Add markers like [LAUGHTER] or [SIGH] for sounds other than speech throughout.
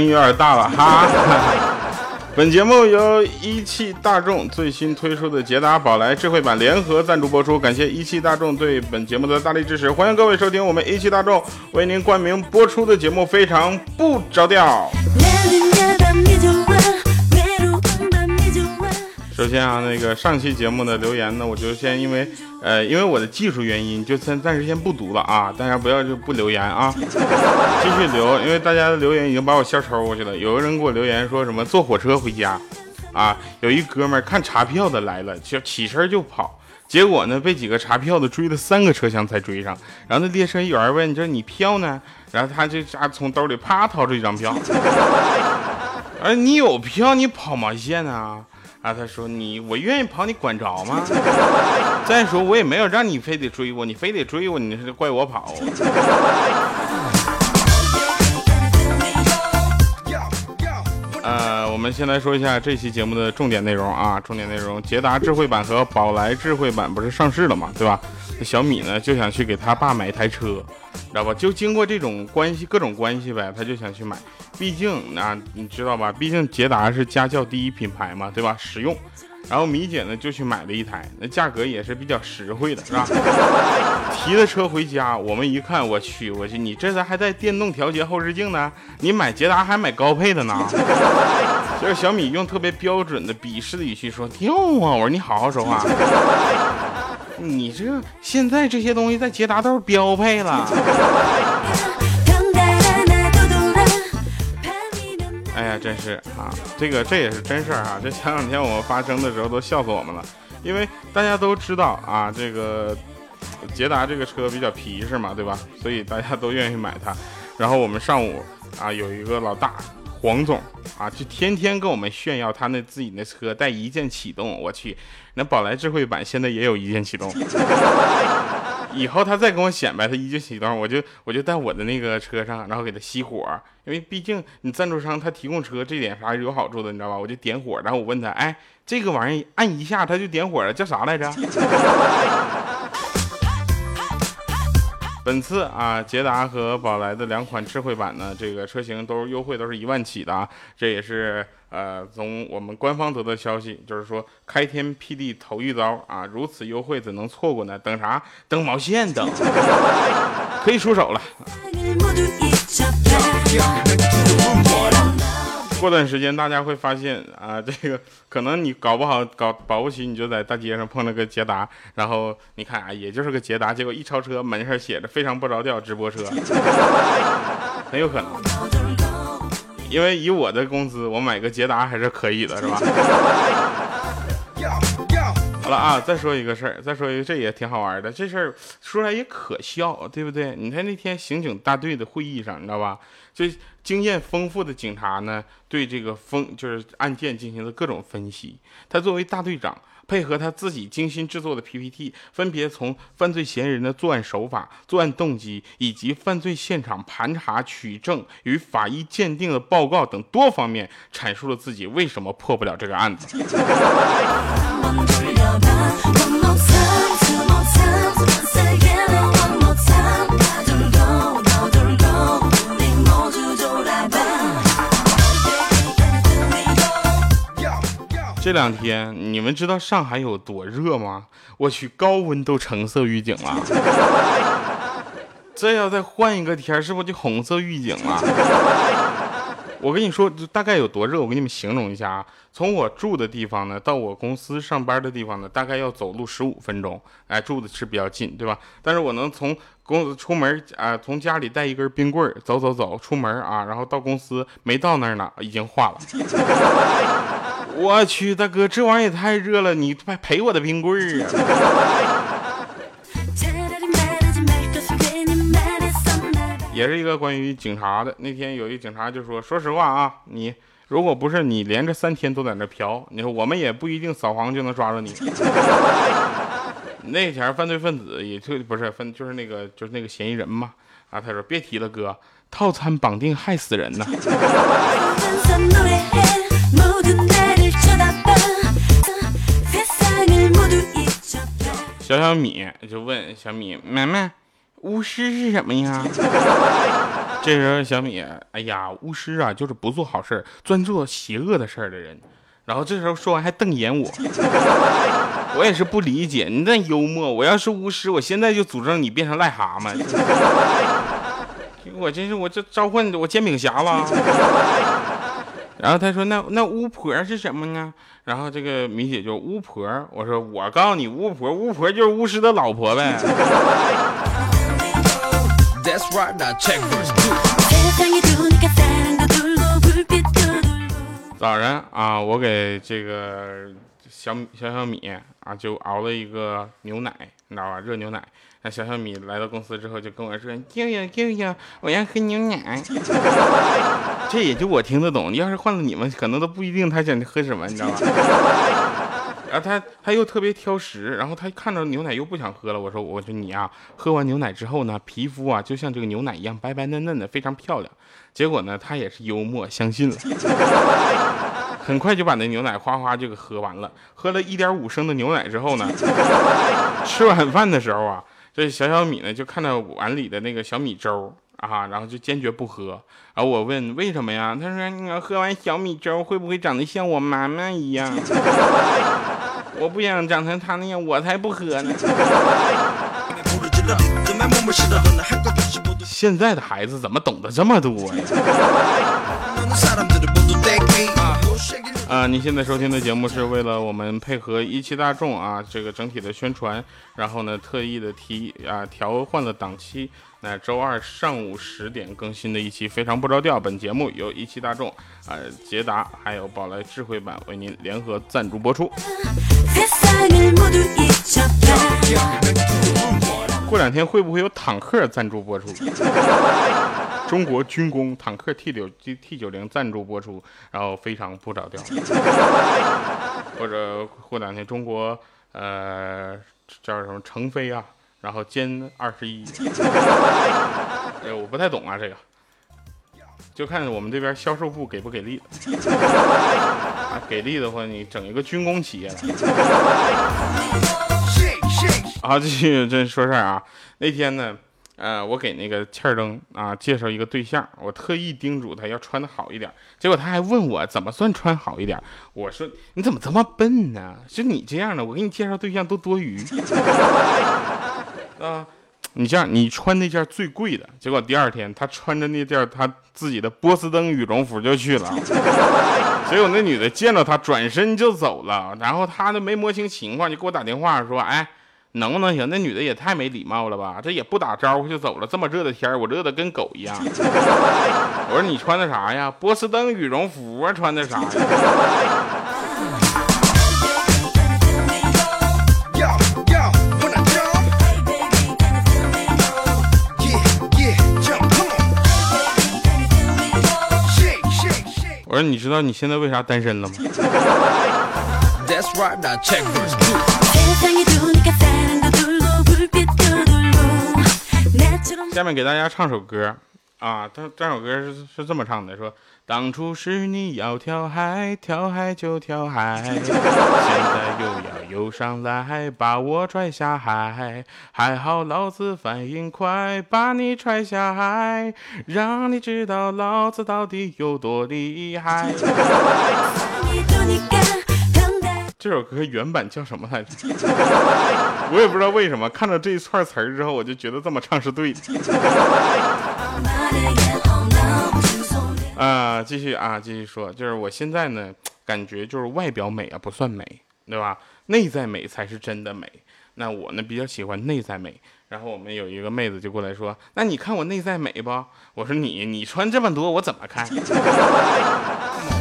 声音有点大了哈。[LAUGHS] 本节目由一汽大众最新推出的捷达宝来智慧版联合赞助播出，感谢一汽大众对本节目的大力支持，欢迎各位收听我们一汽大众为您冠名播出的节目，非常不着调。首先啊，那个上期节目的留言呢，我就先因为呃，因为我的技术原因，就先暂时先不读了啊，大家不要就不留言啊，继续留，因为大家的留言已经把我笑抽过去了。有个人给我留言说什么坐火车回家，啊，有一哥们看查票的来了，就起身就跑，结果呢被几个查票的追了三个车厢才追上。然后那列车员问，你说你票呢？然后他这家从兜里啪掏出一张票，[LAUGHS] 哎，你有票，你跑毛线呢？啊，他说你我愿意跑，你管着吗？[LAUGHS] 再说我也没有让你非得追我，你非得追我，你是怪我跑。[LAUGHS] 呃，我们先来说一下这期节目的重点内容啊，重点内容，捷达智慧版和宝来智慧版不是上市了嘛，对吧？小米呢就想去给他爸买一台车，知道吧？就经过这种关系，各种关系呗，他就想去买。毕竟啊，你知道吧？毕竟捷达是家轿第一品牌嘛，对吧？实用。然后米姐呢就去买了一台，那价格也是比较实惠的，是吧？[LAUGHS] 提了车回家，我们一看，我去，我去，你这咋还带电动调节后视镜呢？你买捷达还买高配的呢？[LAUGHS] 就是小米用特别标准的鄙视的语气说：“掉啊！”我说：“你好好说话。”你这现在这些东西在捷达都是标配了。[LAUGHS] 哎呀，真是啊，这个这也是真事儿啊。这前两天我们发生的时候都笑死我们了，因为大家都知道啊，这个捷达这个车比较皮实嘛，对吧？所以大家都愿意买它。然后我们上午啊，有一个老大。黄总啊，就天天跟我们炫耀他那自己那车带一键启动，我去，那宝来智慧版现在也有一键启动。[LAUGHS] 以后他再跟我显摆他一键启动，我就我就在我的那个车上，然后给他熄火，因为毕竟你赞助商他提供车这点啥是有好处的，你知道吧？我就点火，然后我问他，哎，这个玩意按一下他就点火了，叫啥来着？[LAUGHS] 本次啊，捷达和宝来的两款智慧版呢，这个车型都优惠，都是一万起的啊。这也是呃，从我们官方得到消息，就是说开天辟地头一遭啊，如此优惠怎能错过呢？等啥？等毛线等？可以出手了。过段时间，大家会发现啊，[LAUGHS] 这个可能你搞不好搞保不齐，你就在大街上碰了个捷达，然后你看啊，也就是个捷达，结果一超车，门上写着“非常不着调直播车”，[LAUGHS] 很有可能。因为以我的工资，我买个捷达还是可以的，是吧？[LAUGHS] 好了啊，再说一个事儿，再说一个，这也挺好玩的，这事儿说来也可笑，对不对？你看那天刑警大队的会议上，你知道吧？就经验丰富的警察呢，对这个风就是案件进行了各种分析。他作为大队长，配合他自己精心制作的 PPT，分别从犯罪嫌疑人的作案手法、作案动机，以及犯罪现场盘查取证与法医鉴定的报告等多方面，阐述了自己为什么破不了这个案子。[LAUGHS] 这两天你们知道上海有多热吗？我去，高温都橙色预警了。这要再换一个天，是不是就红色预警了？我跟你说，大概有多热，我给你们形容一下啊。从我住的地方呢，到我公司上班的地方呢，大概要走路十五分钟。哎，住的是比较近，对吧？但是我能从公司出门啊，从家里带一根冰棍走走走出门啊，然后到公司没到那儿呢，已经化了。我去，大哥，这玩意也太热了，你还赔我的冰棍儿啊！也是一个关于警察的。那天有一警察就说：“说实话啊，你如果不是你连着三天都在那嫖，你说我们也不一定扫黄就能抓住你。那前犯罪分子也就不是分，就是那个就是那个嫌疑人嘛。啊，他说别提了，哥，套餐绑定害死人呢。”小小米就问小米：“妹妹，巫师是什么呀？” [LAUGHS] 这时候小米，哎呀，巫师啊，就是不做好事专做邪恶的事儿的人。然后这时候说完还瞪眼我，[LAUGHS] 我也是不理解你那幽默。我要是巫师，我现在就诅咒你变成癞蛤蟆。[LAUGHS] 我真是我这召唤我煎饼侠了。然后他说那那巫婆是什么呢？然后这个米姐就巫婆。我说我告诉你巫婆，巫婆就是巫师的老婆呗。早上啊，我给这个小小小米啊，就熬了一个牛奶，你知道吧？热牛奶。那小小米来到公司之后，就跟我说：“舅舅舅舅，我要喝牛奶。[LAUGHS] ”这也就我听得懂。要是换了你们，可能都不一定他想喝什么，你知道吗？[LAUGHS] 然后他他又特别挑食，然后他看着牛奶又不想喝了。我说：“我说你啊，喝完牛奶之后呢，皮肤啊就像这个牛奶一样白白嫩嫩的，非常漂亮。”结果呢，他也是幽默，相信了。[LAUGHS] 很快就把那牛奶哗哗就给喝完了。喝了一点五升的牛奶之后呢，吃晚饭的时候啊，这小小米呢就看到碗里的那个小米粥啊，然后就坚决不喝。然后我问为什么呀？他说：“你要喝完小米粥会不会长得像我妈妈一样？[LAUGHS] 我不想长成她那样，我才不喝呢。[LAUGHS] ”现在的孩子怎么懂得这么多呀？啊，啊，您现在收听的节目是为了我们配合一汽大众啊，这个整体的宣传，然后呢特意的提啊调换了档期，那周二上午十点更新的一期非常不着调。本节目由一汽大众、啊捷达还有宝来智慧版为您联合赞助播出。过两天会不会有坦克赞助播出？中国军工坦克 T 九 T 九零赞助播出，然后非常不着调。[LAUGHS] 或者过两天中国呃叫什么成飞啊，然后歼二十一。[LAUGHS] 哎，我不太懂啊这个，就看我们这边销售部给不给力了。啊，[LAUGHS] 给力的话，你整一个军工企业了。好，继续这说事儿啊。那天呢，呃，我给那个欠儿灯啊介绍一个对象，我特意叮嘱他要穿的好一点。结果他还问我怎么算穿好一点。我说你怎么这么笨呢？就你这样的，我给你介绍对象都多余 [LAUGHS] 啊。你这样，你穿那件最贵的，结果第二天他穿着那件他自己的波司登羽绒服就去了。[LAUGHS] 结果那女的见到他转身就走了，然后他都没摸清情况，就给我打电话说，哎。能不能行？那女的也太没礼貌了吧！这也不打招呼就走了。这么热的天我热的跟狗一样。[LAUGHS] 我说你穿的啥呀？波司登羽绒服啊，穿的啥呀？我说你知道你现在为啥单身了吗？下面给大家唱首歌啊，这这首歌是是这么唱的，说当初是你要跳海，跳海就跳海，[LAUGHS] 现在又要游上来，把我拽下海，还好老子反应快，把你踹下海，让你知道老子到底有多厉害。[LAUGHS] 这首歌原版叫什么来着？[LAUGHS] 我也不知道为什么，看到这一串词儿之后，我就觉得这么唱是对的。[LAUGHS] 啊，继续啊，继续说，就是我现在呢，感觉就是外表美啊不算美，对吧？内在美才是真的美。那我呢比较喜欢内在美。然后我们有一个妹子就过来说：“那你看我内在美不？”我说：“你你穿这么多，我怎么看？” [LAUGHS]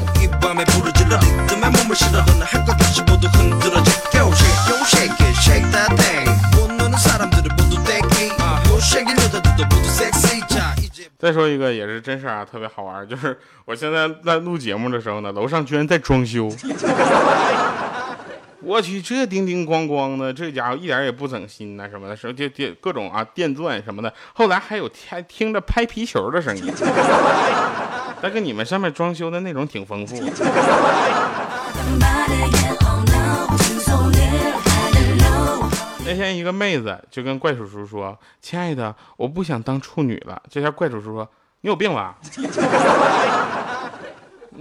再说一个也是真事啊，特别好玩，就是我现在在录节目的时候呢，楼上居然在装修。[LAUGHS] 我去，这叮叮咣咣的，这家伙一点也不整心呐，什么的，什么电电各种啊电钻什么的。后来还有听听着拍皮球的声音。大哥，你们上面装修的内容挺丰富。[LAUGHS] 那天一个妹子就跟怪叔叔说：“亲爱的，我不想当处女了。”这下怪叔叔说：“你有病吧？[LAUGHS]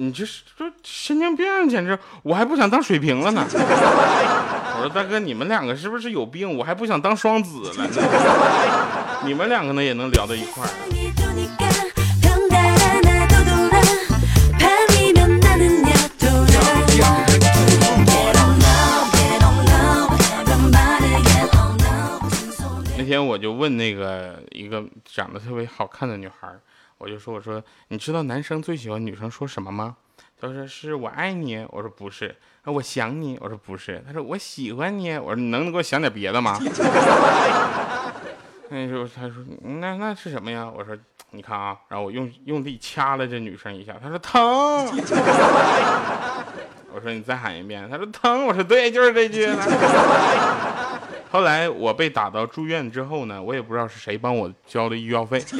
你这是这神经病，简直！我还不想当水瓶了呢。[LAUGHS] 我说大哥，你们两个是不是有病？我还不想当双子了呢。你们两个呢也能聊到一块儿。天我就问那个一个长得特别好看的女孩，我就说我说你知道男生最喜欢女生说什么吗？他说是我爱你，我说不是，我想你，我说不是，他说我喜欢你，我说你能给我想点别的吗？[LAUGHS] 那时候他说那那是什么呀？我说你看啊，然后我用用力掐了这女生一下，他说疼。[LAUGHS] 我说你再喊一遍，他说疼。我说对，就是这句。后来我被打到住院之后呢，我也不知道是谁帮我交的医药费。[LAUGHS]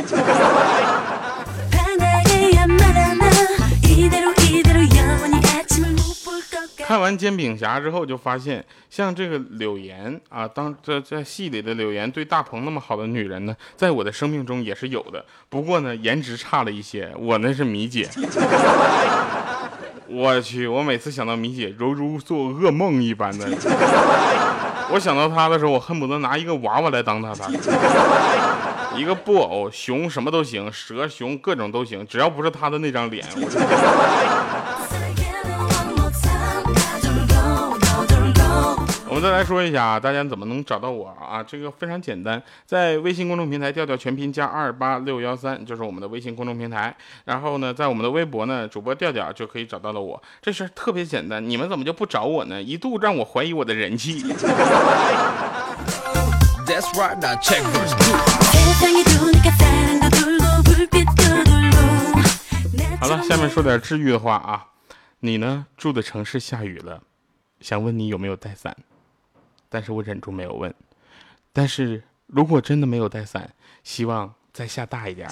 看完《煎饼侠》之后，就发现像这个柳岩啊，当这在戏里的柳岩对大鹏那么好的女人呢，在我的生命中也是有的。不过呢，颜值差了一些，我那是米姐。[LAUGHS] 我去，我每次想到米姐，犹如做噩梦一般的。我想到他的时候，我恨不得拿一个娃娃来当他吧。[LAUGHS] 一个布偶，熊什么都行，蛇、熊各种都行，只要不是他的那张脸。我们再来说一下啊，大家怎么能找到我啊？这个非常简单，在微信公众平台调调全拼加二八六幺三，就是我们的微信公众平台。然后呢，在我们的微博呢，主播调调就可以找到了我。这事特别简单，你们怎么就不找我呢？一度让我怀疑我的人气。好了，下面说点治愈的话啊。你呢，住的城市下雨了，想问你有没有带伞？但是我忍住没有问。但是如果真的没有带伞，希望再下大一点。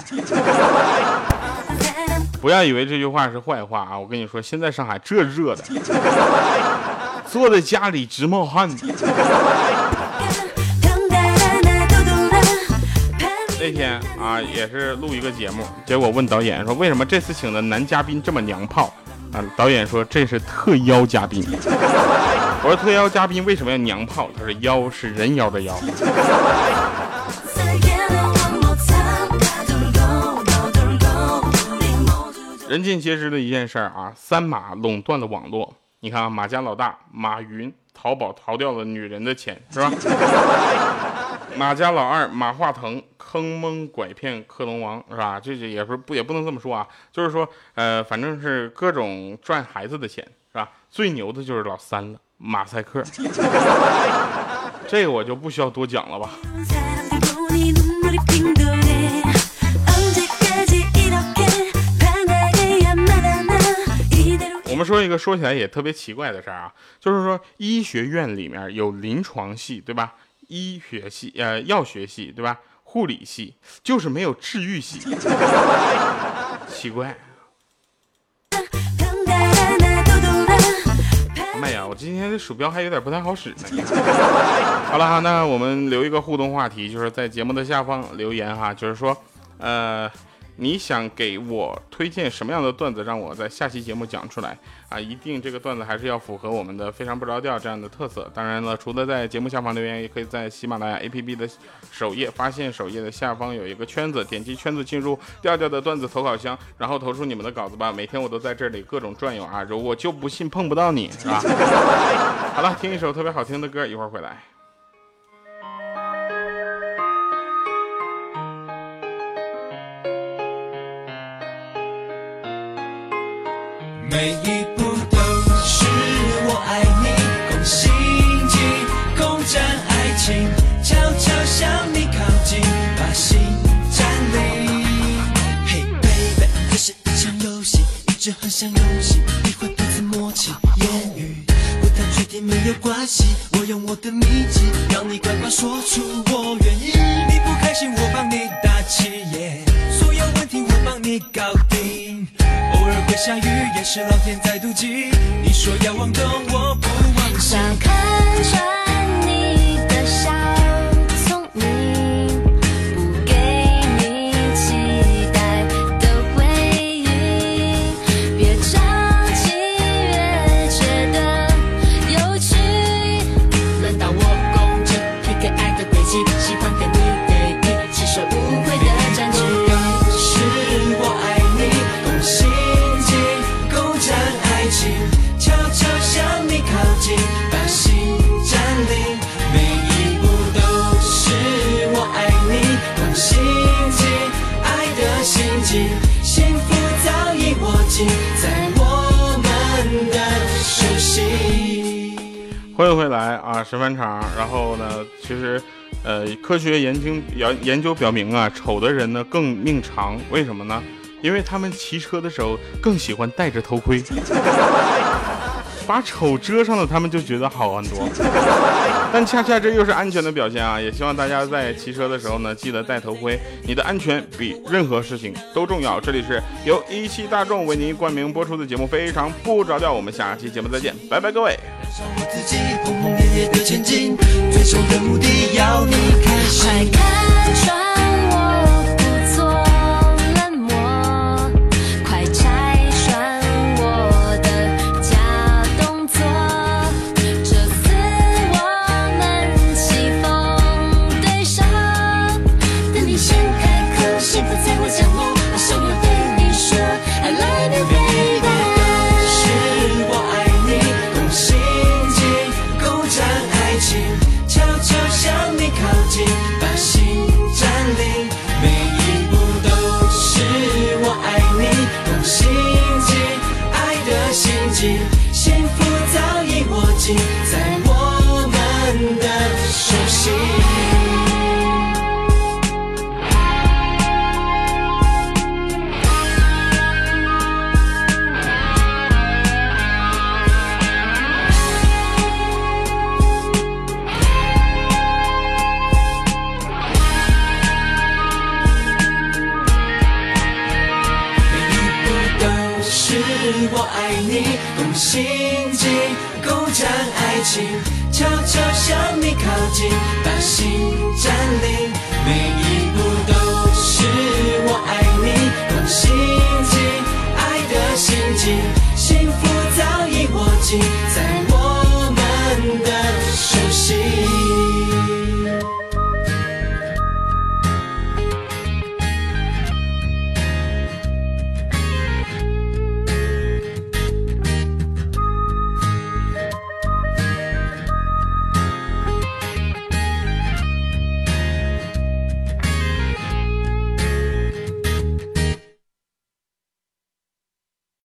不要以为这句话是坏话啊！我跟你说，现在上海这热的，坐在家里直冒汗。那天啊，也是录一个节目，结果问导演说，为什么这次请的男嘉宾这么娘炮？啊，导演说这是特邀嘉宾。我说特邀嘉宾为什么要娘炮？他说妖是人妖的妖。人尽皆知的一件事儿啊，三马垄断了网络。你看啊，马家老大马云，淘宝逃掉了女人的钱，是吧？[LAUGHS] 马家老二马化腾坑蒙拐骗克隆王是吧？这这也不不也不能这么说啊，就是说呃，反正是各种赚孩子的钱是吧？最牛的就是老三了，马赛克。这个我就不需要多讲了吧。我们说一个说起来也特别奇怪的事儿啊，就是说医学院里面有临床系，对吧？医学系，呃，药学系，对吧？护理系就是没有治愈系，奇怪。妈呀，我今天的鼠标还有点不太好使呢。[LAUGHS] 好了哈，那我们留一个互动话题，就是在节目的下方留言哈，就是说，呃。你想给我推荐什么样的段子，让我在下期节目讲出来啊？一定这个段子还是要符合我们的非常不着调这样的特色。当然了，除了在节目下方留言，也可以在喜马拉雅 APP 的首页发现首页的下方有一个圈子，点击圈子进入调调的段子投稿箱，然后投出你们的稿子吧。每天我都在这里各种转悠啊，我就不信碰不到你，是吧？好了，听一首特别好听的歌，一会儿回来。每一步都是我爱你，共心计，共占爱情，悄悄向你靠近，把心占领。Hey baby，这是一场游戏，一直很想游戏，你会彼此默契，言语不太确定没有关系，我用我的秘籍，让你乖乖说出我愿意。你不开心，我帮你打气，所有问题我帮你搞定。偶尔会下雨，也是老天在妒忌。你说要往东，我不往。想看穿你的小聪明，不给你期待的回应。越着急越觉得有趣。轮到我攻击，避开爱的轨迹，喜欢跟你在一起，手无。欢迎回来啊，十分场。然后呢，其实，呃，科学研究研研究表明啊，丑的人呢更命长，为什么呢？因为他们骑车的时候更喜欢戴着头盔，[LAUGHS] 把丑遮上了，他们就觉得好很多。[LAUGHS] 但恰恰这又是安全的表现啊！也希望大家在骑车的时候呢，记得戴头盔，你的安全比任何事情都重要。这里是由一汽大众为您冠名播出的节目《非常不着调》，我们下期节目再见，拜拜，各位。让我自己轰轰烈烈的前进，最终的目的要你开心。快看